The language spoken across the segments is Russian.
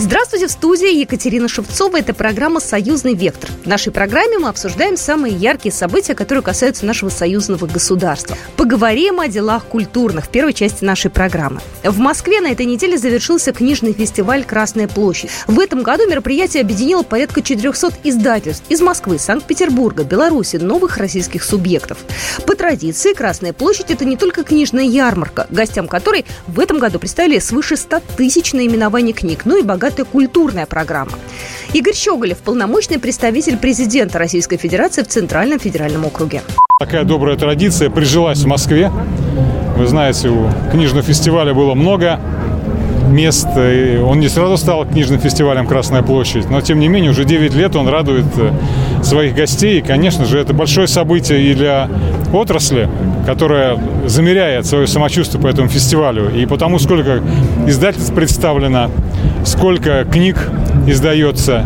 Здравствуйте, в студии Екатерина Шевцова. Это программа «Союзный вектор». В нашей программе мы обсуждаем самые яркие события, которые касаются нашего союзного государства. Поговорим о делах культурных в первой части нашей программы. В Москве на этой неделе завершился книжный фестиваль «Красная площадь». В этом году мероприятие объединило порядка 400 издательств из Москвы, Санкт-Петербурга, Беларуси, новых российских субъектов. По традиции, Красная площадь – это не только книжная ярмарка, гостям которой в этом году представили свыше 100 тысяч наименований книг, ну и богатая культурная программа. Игорь Щеголев – полномочный представитель президента Российской Федерации в Центральном федеральном округе. Такая добрая традиция прижилась в Москве. Вы знаете, у книжного фестиваля было много мест. И он не сразу стал книжным фестивалем «Красная площадь», но, тем не менее, уже 9 лет он радует э, своих гостей. И, конечно же, это большое событие и для отрасли, которая замеряет свое самочувствие по этому фестивалю. И потому, сколько издательств представлено, сколько книг издается,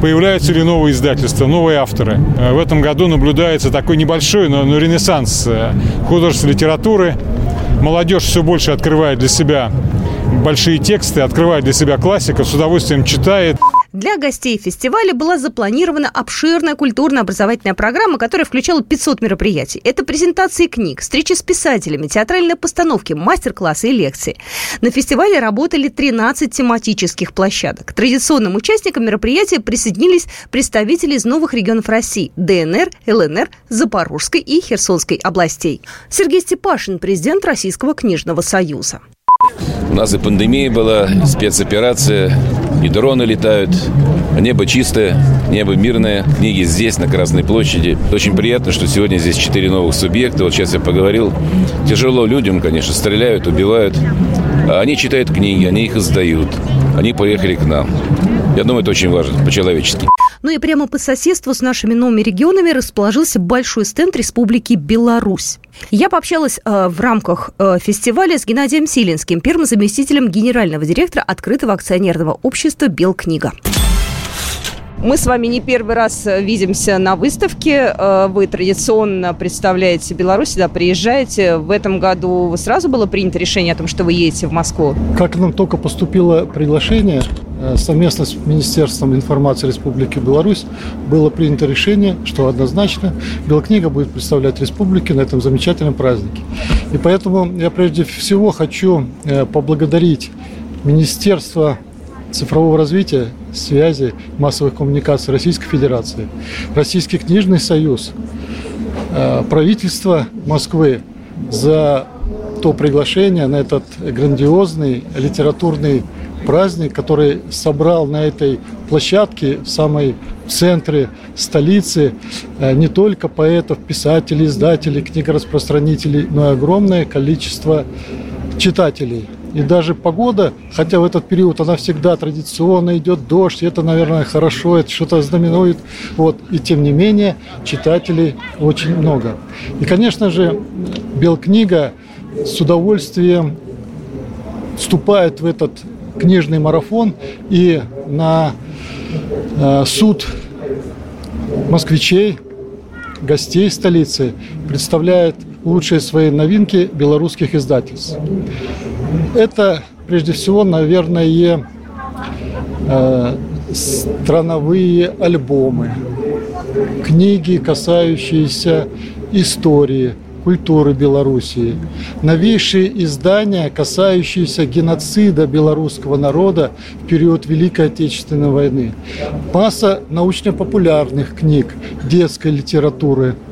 появляются ли новые издательства, новые авторы. Э, в этом году наблюдается такой небольшой, но, но ренессанс э, художественной литературы. Молодежь все больше открывает для себя большие тексты, открывает для себя классика, с удовольствием читает. Для гостей фестиваля была запланирована обширная культурно-образовательная программа, которая включала 500 мероприятий. Это презентации книг, встречи с писателями, театральные постановки, мастер-классы и лекции. На фестивале работали 13 тематических площадок. К традиционным участникам мероприятия присоединились представители из новых регионов России – ДНР, ЛНР, Запорожской и Херсонской областей. Сергей Степашин, президент Российского книжного союза. У нас и пандемия была, спецоперация, и дроны летают, небо чистое, небо мирное, книги здесь, на Красной площади. Очень приятно, что сегодня здесь четыре новых субъекта. Вот сейчас я поговорил. Тяжело людям, конечно, стреляют, убивают. А они читают книги, они их издают. Они поехали к нам. Я думаю, это очень важно, по-человечески. Ну и прямо по соседству с нашими новыми регионами расположился большой стенд Республики Беларусь. Я пообщалась э, в рамках э, фестиваля с Геннадием Силинским, первым заместителем генерального директора открытого акционерного общества «Белкнига». Мы с вами не первый раз э, видимся на выставке. Э, вы традиционно представляете Беларусь, сюда приезжаете. В этом году сразу было принято решение о том, что вы едете в Москву? Как нам только поступило приглашение, э, совместно с Министерством информации Республики Беларусь было принято решение, что однозначно Белкнига будет представлять республике на этом замечательном празднике. И поэтому я прежде всего хочу поблагодарить Министерство цифрового развития, связи, массовых коммуникаций Российской Федерации, Российский книжный союз, э, правительство Москвы за то приглашение на этот грандиозный литературный праздник, который собрал на этой площадке в самой центре столицы э, не только поэтов, писателей, издателей, книгораспространителей, но и огромное количество читателей. И даже погода, хотя в этот период она всегда традиционно идет дождь, это, наверное, хорошо, это что-то знаменует. Вот. И тем не менее, читателей очень много. И, конечно же, Белкнига с удовольствием вступает в этот книжный марафон и на э, суд москвичей, гостей столицы представляет лучшие свои новинки белорусских издательств. Это, прежде всего, наверное, э, страновые альбомы, книги, касающиеся истории, культуры Белоруссии, новейшие издания, касающиеся геноцида белорусского народа в период Великой Отечественной войны, масса научно-популярных книг, детской литературы –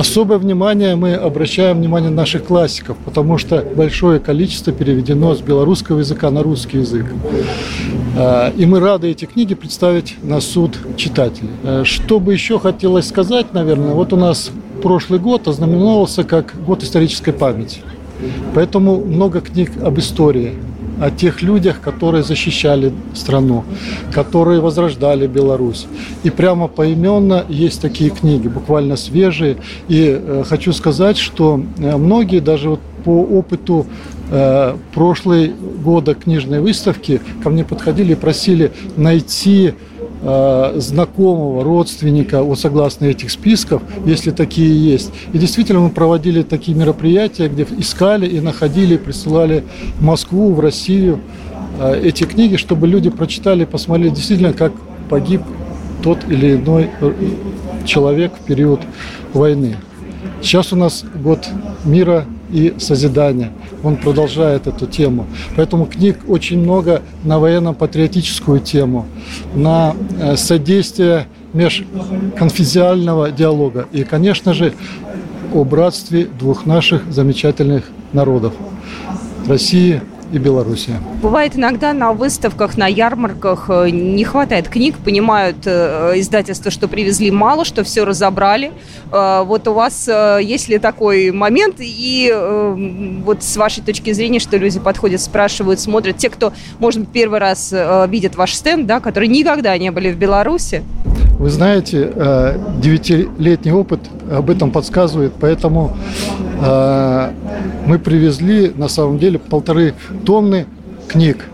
Особое внимание мы обращаем внимание наших классиков, потому что большое количество переведено с белорусского языка на русский язык. А, и мы рады эти книги представить на суд читателей. А, что бы еще хотелось сказать, наверное, вот у нас прошлый год ознаменовался как год исторической памяти. Поэтому много книг об истории, о тех людях, которые защищали страну, которые возрождали Беларусь. И прямо поименно есть такие книги, буквально свежие. И э, хочу сказать, что э, многие даже вот по опыту э, прошлой года книжной выставки ко мне подходили и просили найти знакомого, родственника, вот согласно этих списков, если такие есть. И действительно мы проводили такие мероприятия, где искали и находили, присылали в Москву, в Россию э, эти книги, чтобы люди прочитали, посмотрели действительно, как погиб тот или иной э, человек в период войны. Сейчас у нас год мира и созидания. Он продолжает эту тему. Поэтому книг очень много на военно-патриотическую тему, на э, содействие межконфессионального диалога. И, конечно же, о братстве двух наших замечательных народов – России и Белоруссия. Бывает иногда на выставках, на ярмарках э, не хватает книг, понимают э, издательства, что привезли мало, что все разобрали. Э, вот у вас есть ли такой момент? И вот с вашей точки зрения, что люди подходят, спрашивают, смотрят, те, кто, может быть, первый раз видят ваш стенд, да, которые никогда не были в Беларуси? Вы знаете, девятилетний опыт об этом подсказывает, поэтому мы привезли на самом деле полторы тонны книг.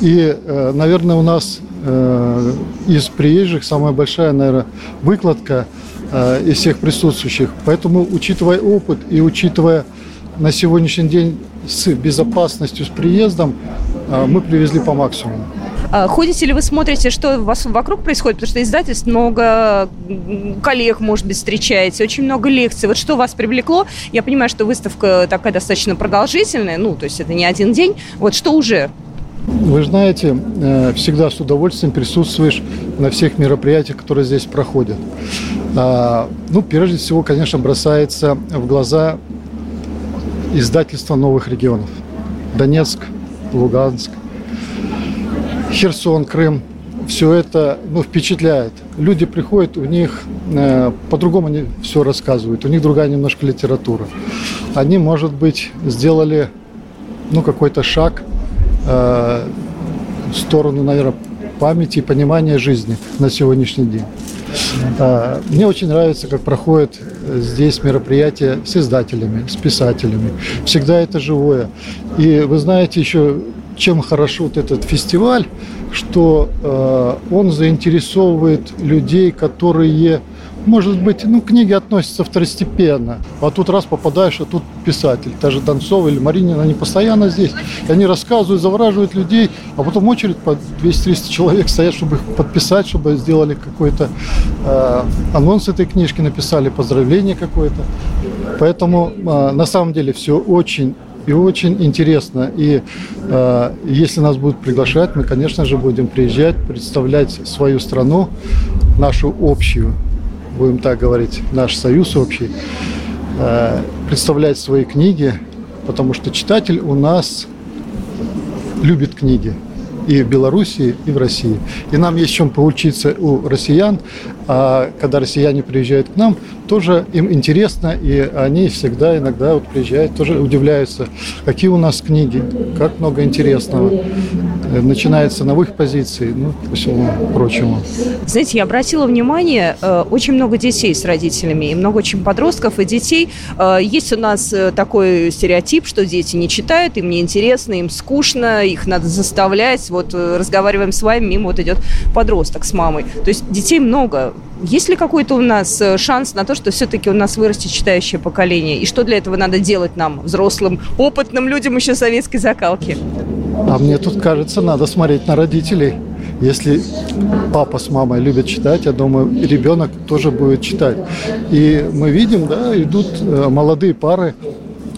И, э, наверное, у нас э, из приезжих самая большая, наверное, выкладка э, из всех присутствующих. Поэтому, учитывая опыт и учитывая на сегодняшний день с безопасностью, с приездом, мы привезли по максимуму. А ходите ли вы, смотрите, что у вас вокруг происходит? Потому что издательств много, коллег, может быть, встречаете, очень много лекций. Вот что вас привлекло? Я понимаю, что выставка такая достаточно продолжительная, ну, то есть это не один день. Вот что уже вы знаете, э, всегда с удовольствием присутствуешь на всех мероприятиях, которые здесь проходят. А, ну, прежде всего, конечно, бросается в глаза издательство новых регионов. Донецк, Луганск, Херсон, Крым, все это ну, впечатляет. Люди приходят, у них э, по-другому они все рассказывают, у них другая немножко литература. Они, может быть, сделали ну, какой-то шаг э, в сторону, наверное, памяти и понимания жизни на сегодняшний день. Э, мне очень нравится, как проходят здесь мероприятия с издателями, с писателями. Всегда это живое. И вы знаете, еще чем хорошо вот этот фестиваль, что э, он заинтересовывает людей, которые, может быть, ну, книги относятся второстепенно. А тут раз попадаешь, а тут писатель. Та же Донцова или Маринина, они постоянно здесь. И они рассказывают, завораживают людей, а потом очередь по 200-300 человек стоят, чтобы их подписать, чтобы сделали какой-то э, анонс этой книжки, написали поздравление какое-то. Поэтому э, на самом деле все очень и очень интересно. И э, если нас будут приглашать, мы, конечно же, будем приезжать, представлять свою страну, нашу общую, будем так говорить, наш союз общий, э, представлять свои книги, потому что читатель у нас любит книги и в Беларуси, и в России. И нам есть чем поучиться у россиян, а когда россияне приезжают к нам, тоже им интересно, и они всегда иногда вот приезжают, тоже удивляются, какие у нас книги, как много интересного. Э, начинается новых позиций, ну, по всему прочему. Знаете, я обратила внимание, э, очень много детей с родителями, и много очень подростков и детей. Э, есть у нас такой стереотип, что дети не читают, им не интересно, им скучно, их надо заставлять. Вот разговариваем с вами, мимо вот идет подросток с мамой. То есть детей много, есть ли какой-то у нас шанс на то, что все-таки у нас вырастет читающее поколение? И что для этого надо делать нам, взрослым, опытным людям еще советской закалки? А мне тут кажется, надо смотреть на родителей. Если папа с мамой любят читать, я думаю, ребенок тоже будет читать. И мы видим, да, идут э, молодые пары,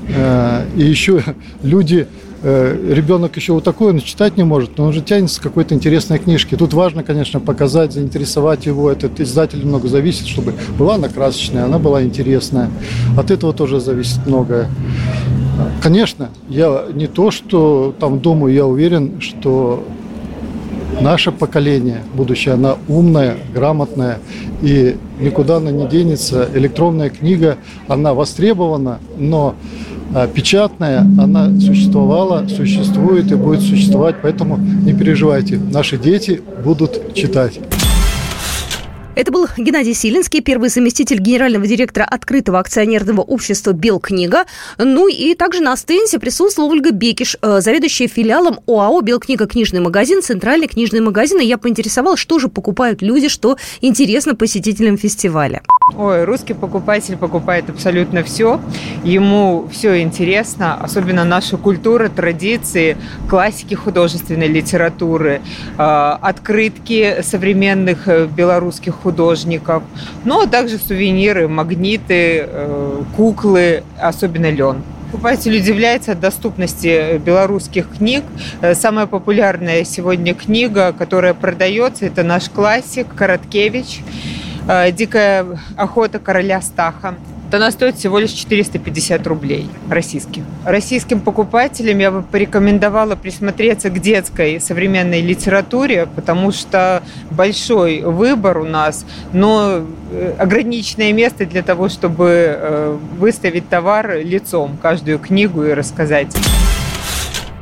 э, и еще люди ребенок еще вот такой, он читать не может, но он же тянется к какой-то интересной книжке. Тут важно, конечно, показать, заинтересовать его. Этот издатель много зависит, чтобы была она красочная, она была интересная. От этого тоже зависит многое. Конечно, я не то, что там думаю, я уверен, что наше поколение, будущее, она умная, грамотная, и никуда она не денется. Электронная книга, она востребована, но а печатная, она существовала, существует и будет существовать, поэтому не переживайте, наши дети будут читать. Это был Геннадий Силинский, первый заместитель генерального директора открытого акционерного общества «Белкнига». Ну и также на стенде присутствовала Ольга Бекиш, э, заведующая филиалом ОАО «Белкнига. Книжный магазин», центральный книжный магазин. И я поинтересовалась, что же покупают люди, что интересно посетителям фестиваля. Ой, русский покупатель покупает абсолютно все. Ему все интересно, особенно наша культура, традиции, классики художественной литературы, э, открытки современных э, белорусских художников, но также сувениры, магниты, э, куклы, особенно лен. Покупатель удивляется доступности белорусских книг. Э, самая популярная сегодня книга, которая продается, это наш классик Короткевич э, «Дикая охота короля Стаха» то она стоит всего лишь 450 рублей российских. Российским покупателям я бы порекомендовала присмотреться к детской современной литературе, потому что большой выбор у нас, но э, ограниченное место для того, чтобы э, выставить товар лицом, каждую книгу и рассказать.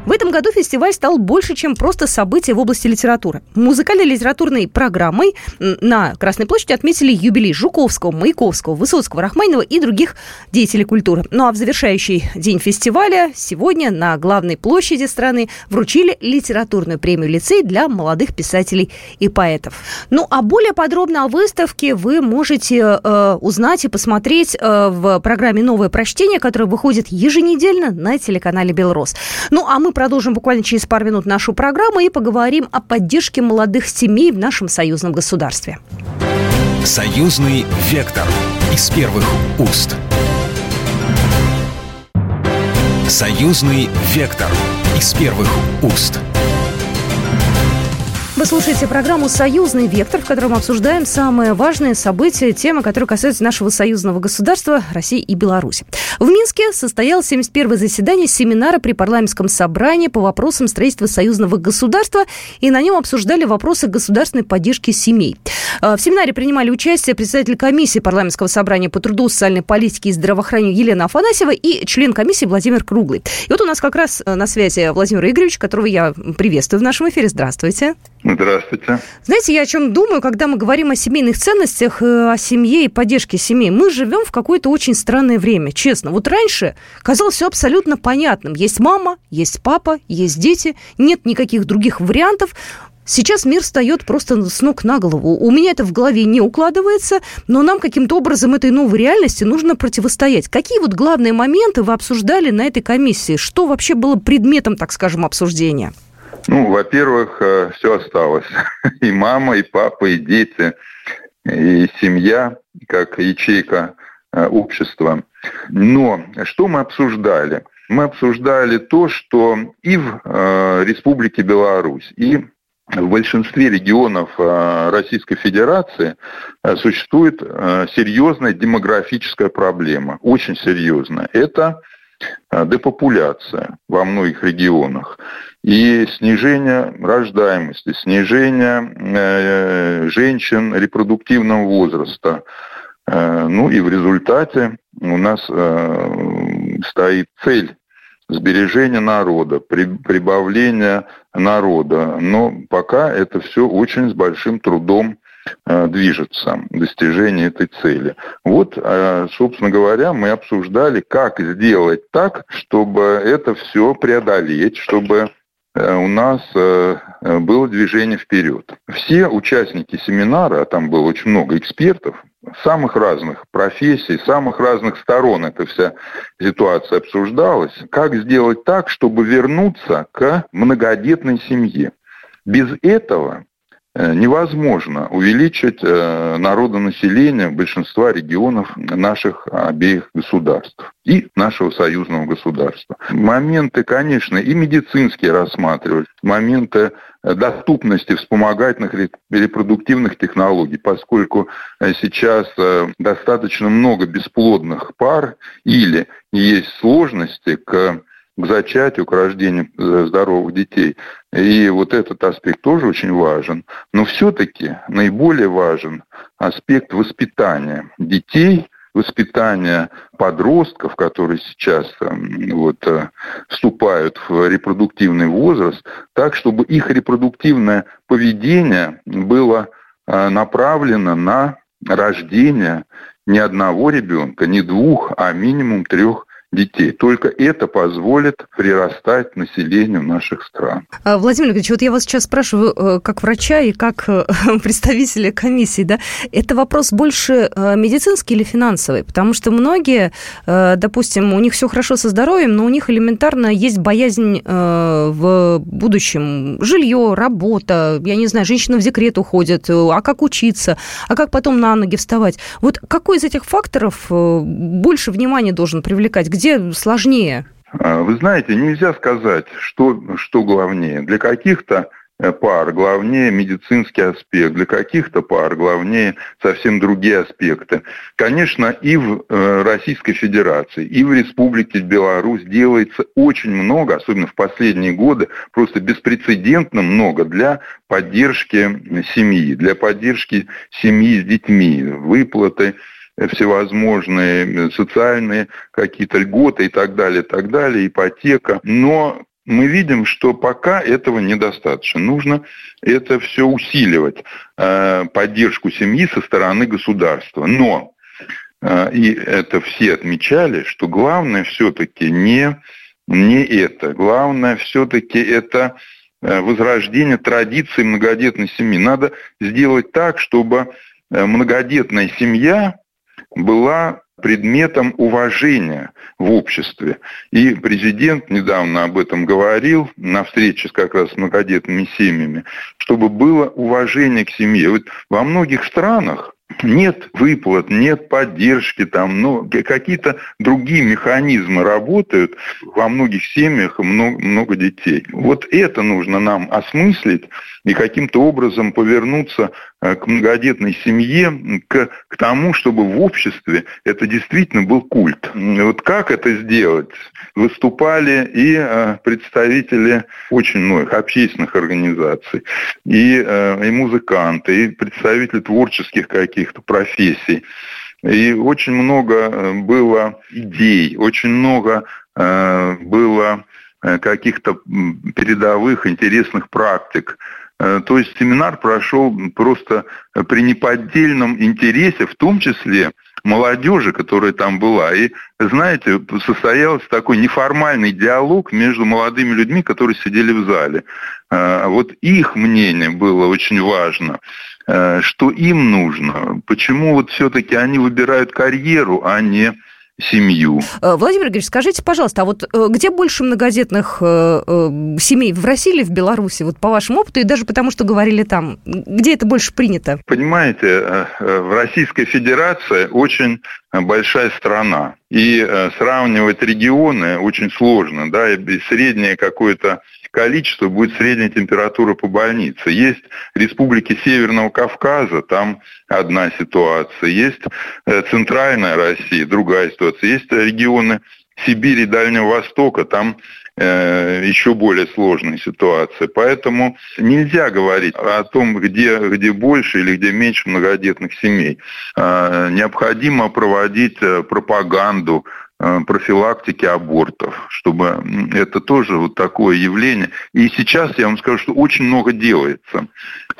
В этом году фестиваль стал больше, чем просто событие в области литературы. Музыкальной литературной программой на Красной площади отметили юбилей Жуковского, Маяковского, Высоцкого, Рахманинова и других деятелей культуры. Ну а в завершающий день фестиваля сегодня на главной площади страны вручили литературную премию лицей для молодых писателей и поэтов. Ну а более подробно о выставке вы можете э, узнать и посмотреть э, в программе «Новое прочтение», которое выходит еженедельно на телеканале «Белрос». Ну а мы продолжим буквально через пару минут нашу программу и поговорим о поддержке молодых семей в нашем союзном государстве. Союзный вектор из первых уст. Союзный вектор из первых уст. Вы слушаете программу «Союзный вектор», в котором обсуждаем самые важные события, темы, которые касаются нашего союзного государства России и Беларуси. В Минске состоялось 71-е заседание семинара при парламентском собрании по вопросам строительства союзного государства, и на нем обсуждали вопросы государственной поддержки семей. Э, в семинаре принимали участие председатель комиссии парламентского собрания по труду, социальной политике и здравоохранению Елена Афанасьева и член комиссии Владимир Круглый. И вот у нас как раз э, на связи Владимир Игоревич, которого я приветствую в нашем эфире. Здравствуйте. Здравствуйте. Знаете, я о чем думаю, когда мы говорим о семейных ценностях, э, о семье и поддержке семей. Мы живем в какое-то очень странное время, честно. Вот раньше казалось все абсолютно понятным. Есть мама, есть папа, есть дети, нет никаких других вариантов. Сейчас мир встает просто с ног на голову. У меня это в голове не укладывается, но нам каким-то образом этой новой реальности нужно противостоять. Какие вот главные моменты вы обсуждали на этой комиссии? Что вообще было предметом, так скажем, обсуждения? Ну, во-первых, э, все осталось. И мама, и папа, и дети, и семья, как ячейка э, общества. Но что мы обсуждали? Мы обсуждали то, что и в э, Республике Беларусь, и в большинстве регионов Российской Федерации существует серьезная демографическая проблема, очень серьезная. Это депопуляция во многих регионах и снижение рождаемости, снижение э, женщин репродуктивного возраста. Э, ну и в результате у нас э, стоит цель сбережения народа, прибавления народа. Но пока это все очень с большим трудом движется, достижение этой цели. Вот, собственно говоря, мы обсуждали, как сделать так, чтобы это все преодолеть, чтобы Э, у нас э, э, было движение вперед. Все участники семинара, а там было очень много экспертов, самых разных профессий, самых разных сторон эта вся ситуация обсуждалась, как сделать так, чтобы вернуться к многодетной семье. Без этого Э, невозможно увеличить э, народонаселение большинства регионов наших обеих государств и нашего союзного государства. Моменты, конечно, и медицинские рассматривать, моменты доступности вспомогательных репродуктивных технологий, поскольку э, сейчас достаточно много бесплодных пар или есть сложности к к зачатию, к рождению э, здоровых детей. И вот этот аспект тоже очень важен. Но все-таки наиболее важен аспект воспитания детей, воспитания подростков, которые сейчас вот, э, вступают в репродуктивный возраст, так, чтобы их репродуктивное поведение было направлена на рождение не одного ребенка, не двух, а минимум трех детей. Только это позволит прирастать населению наших стран. А, Владимир Ильич, вот я вас сейчас спрашиваю, э, как врача и как э, представителя комиссии, да, это вопрос больше э, медицинский или финансовый? Потому что многие, допустим, у них все хорошо со здоровьем, но у них элементарно есть боязнь в будущем. Жилье, работа, я не знаю, женщина в декрет уходит, а как учиться, а как потом на ноги вставать? Вот какой из этих факторов больше внимания должен привлекать? Где где сложнее? А, вы знаете, нельзя сказать, что, что главнее. Для каких-то э, пар главнее медицинский аспект, для каких-то пар главнее совсем другие аспекты. Конечно, и в э, Российской Федерации, и в Республике Беларусь делается очень много, особенно в последние годы, просто беспрецедентно много для поддержки семьи, для поддержки семьи с детьми, выплаты всевозможные социальные какие-то льготы и так далее, и так далее, ипотека. Но мы видим, что пока этого недостаточно. Нужно это все усиливать, э, поддержку семьи со стороны государства. Но, э, и это все отмечали, что главное все-таки не, не это. Главное все-таки это э, возрождение традиции многодетной семьи. Надо сделать так, чтобы многодетная семья была предметом уважения в обществе. И президент недавно об этом говорил на встрече как раз с многодетными семьями, чтобы было уважение к семье. Вот во многих странах нет выплат, нет поддержки, там, ну, какие-то другие механизмы работают, во многих семьях много, много детей. Вот это нужно нам осмыслить и каким-то образом повернуться к многодетной семье, к, к тому, чтобы в обществе это действительно был культ. Вот как это сделать? Выступали и э, представители очень многих общественных организаций, и, э, и музыканты, и представители творческих каких-то профессий. И очень много было идей, очень много было каких-то передовых интересных практик Э, то есть семинар прошел просто при неподдельном интересе, в том числе молодежи, которая там была. И, знаете, состоялся такой неформальный диалог между молодыми людьми, которые сидели в зале. Э, вот их мнение было очень важно э, что им нужно, почему вот все-таки они выбирают карьеру, а не семью. Э, Владимир Григорьевич, скажите, пожалуйста, а вот э, где больше многодетных э, семей, в России или в Беларуси, вот по вашему опыту, и даже потому, что говорили там, где это больше принято? Понимаете, в Российской Федерации очень большая страна, и сравнивать регионы очень сложно, да, и среднее какое-то количество будет средняя температура по больнице. Есть республики Северного Кавказа, там одна ситуация. Есть э, центральная Россия, другая ситуация. Есть регионы Сибири Дальнего Востока, там э, еще более сложная ситуация. Поэтому нельзя говорить о том, где, где больше или где меньше многодетных семей. Э, необходимо проводить э, пропаганду Э, профилактики абортов, чтобы это тоже вот такое явление. И сейчас я вам скажу, что очень много делается.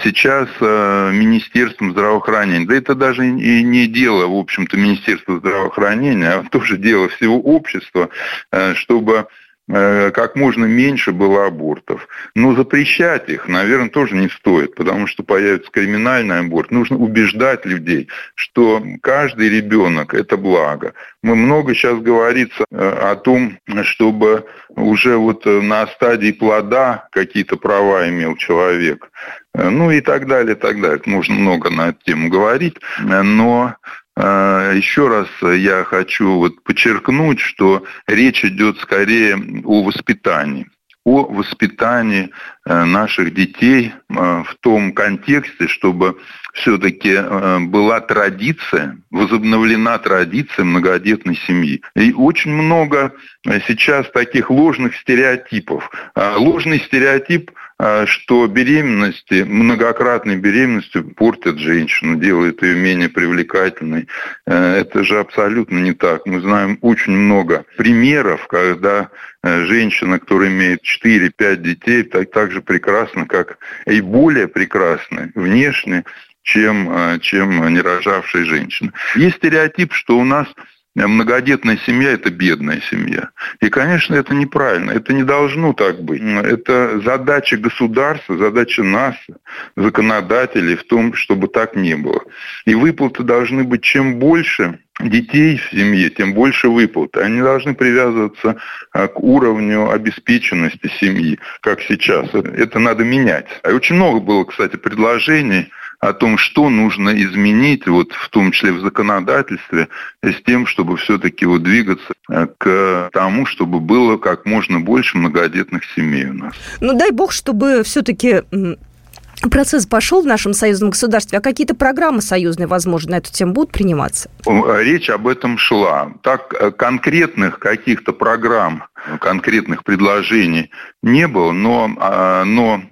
Сейчас э, Министерством здравоохранения, да это даже и не дело, в общем-то, Министерства здравоохранения, а тоже дело всего общества, э, чтобы Э, как можно меньше было абортов. Но запрещать их, наверное, тоже не стоит, потому что появится криминальный аборт. Нужно убеждать людей, что каждый ребенок – это благо. Мы много сейчас говорится э, о том, чтобы уже вот на стадии плода какие-то права имел человек. Э, ну и так далее, и так далее. Можно много на эту тему говорить, но еще раз я хочу вот подчеркнуть, что речь идет скорее о воспитании о воспитании э, наших детей э, в том контексте, чтобы все-таки э, была традиция, возобновлена традиция многодетной семьи. И очень много сейчас таких ложных стереотипов. А ложный стереотип – а, что беременности, многократной беременностью портят женщину, делают ее менее привлекательной. Э, это же абсолютно не так. Мы знаем очень много примеров, когда э, женщина, которая имеет 4-5 детей, так, так же прекрасна, как и более прекрасны внешне, чем, чем нерожавшие женщины. Есть стереотип, что у нас многодетная семья – это бедная семья. И, конечно, это неправильно. Это не должно так быть. Это задача государства, задача нас, законодателей в том, чтобы так не было. И выплаты должны быть чем больше детей в семье, тем больше выплаты. Они должны привязываться а, к уровню обеспеченности семьи, как сейчас. Это надо менять. А очень много было, кстати, предложений – о том, что нужно изменить, вот в том числе в законодательстве, с тем, чтобы все-таки вот двигаться э, к тому, чтобы было как можно больше многодетных семей у нас. Ну дай бог, чтобы все-таки процесс пошел в нашем союзном государстве, а какие-то программы союзные, возможно, на эту тему будут приниматься? Речь об этом шла. Так э, конкретных каких-то программ, конкретных предложений не было, но, а, но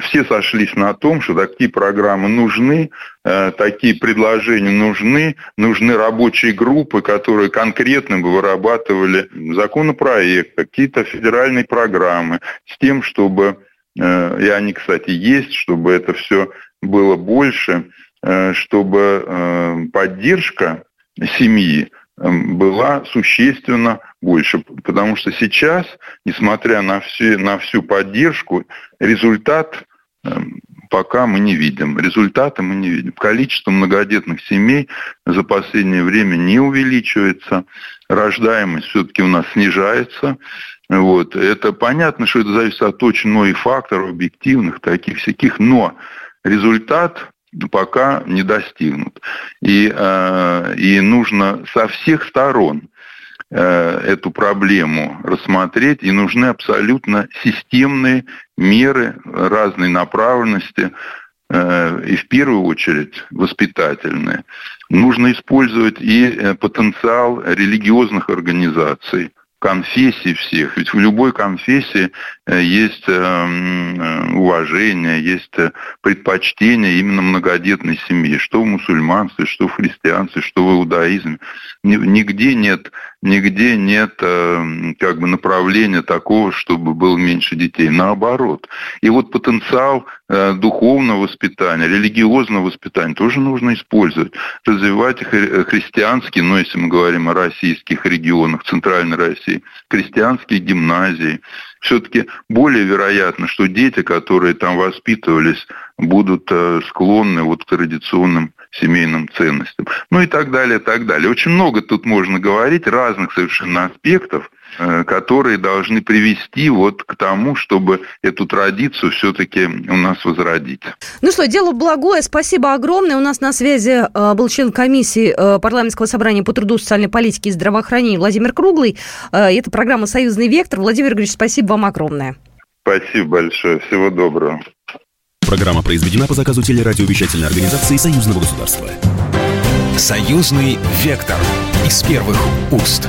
все сошлись на том, что такие программы нужны, э, такие предложения нужны, нужны рабочие группы, которые конкретно бы вырабатывали законопроект, какие-то федеральные программы с тем, чтобы, э, и они, кстати, есть, чтобы это все было больше, э, чтобы поддержка семьи была существенно больше. Потому что сейчас, несмотря на, все, на всю поддержку, результат эм, пока мы не видим. Результата мы не видим. Количество многодетных семей за последнее время не увеличивается. Рождаемость все-таки у нас снижается. Вот. Это понятно, что это зависит от очень многих факторов, объективных, таких всяких, но результат пока не достигнут. И, э, и нужно со всех сторон э, эту проблему рассмотреть, и нужны абсолютно системные меры разной направленности, э, и в первую очередь воспитательные. Нужно использовать и потенциал религиозных организаций – конфессий всех. Ведь в любой конфессии есть э, э, уважение, есть предпочтение именно многодетной семьи. Что в мусульманстве, что в христианстве, что в иудаизме. Нигде нет, нигде нет как бы направления такого, чтобы было меньше детей. Наоборот. И вот потенциал духовного воспитания, религиозного воспитания тоже нужно использовать. Развивать христианские, но если мы говорим о российских регионах, Центральной России, крестьянские гимназии. Все-таки более вероятно, что дети, которые там воспитывались, будут э, склонны вот к традиционным семейным ценностям. Ну и так далее, так далее. Очень много тут можно говорить, разных совершенно аспектов – которые должны привести вот к тому, чтобы эту традицию все-таки у нас возродить. Ну что, дело благое. Спасибо огромное. У нас на связи э, был член комиссии э, парламентского собрания по труду, социальной политике и здравоохранению Владимир Круглый. Это программа «Союзный вектор». Владимир Григорьевич, спасибо вам огромное. Спасибо большое. Всего доброго. Программа произведена по заказу телерадиовещательной организации Союзного государства. «Союзный вектор» из первых уст.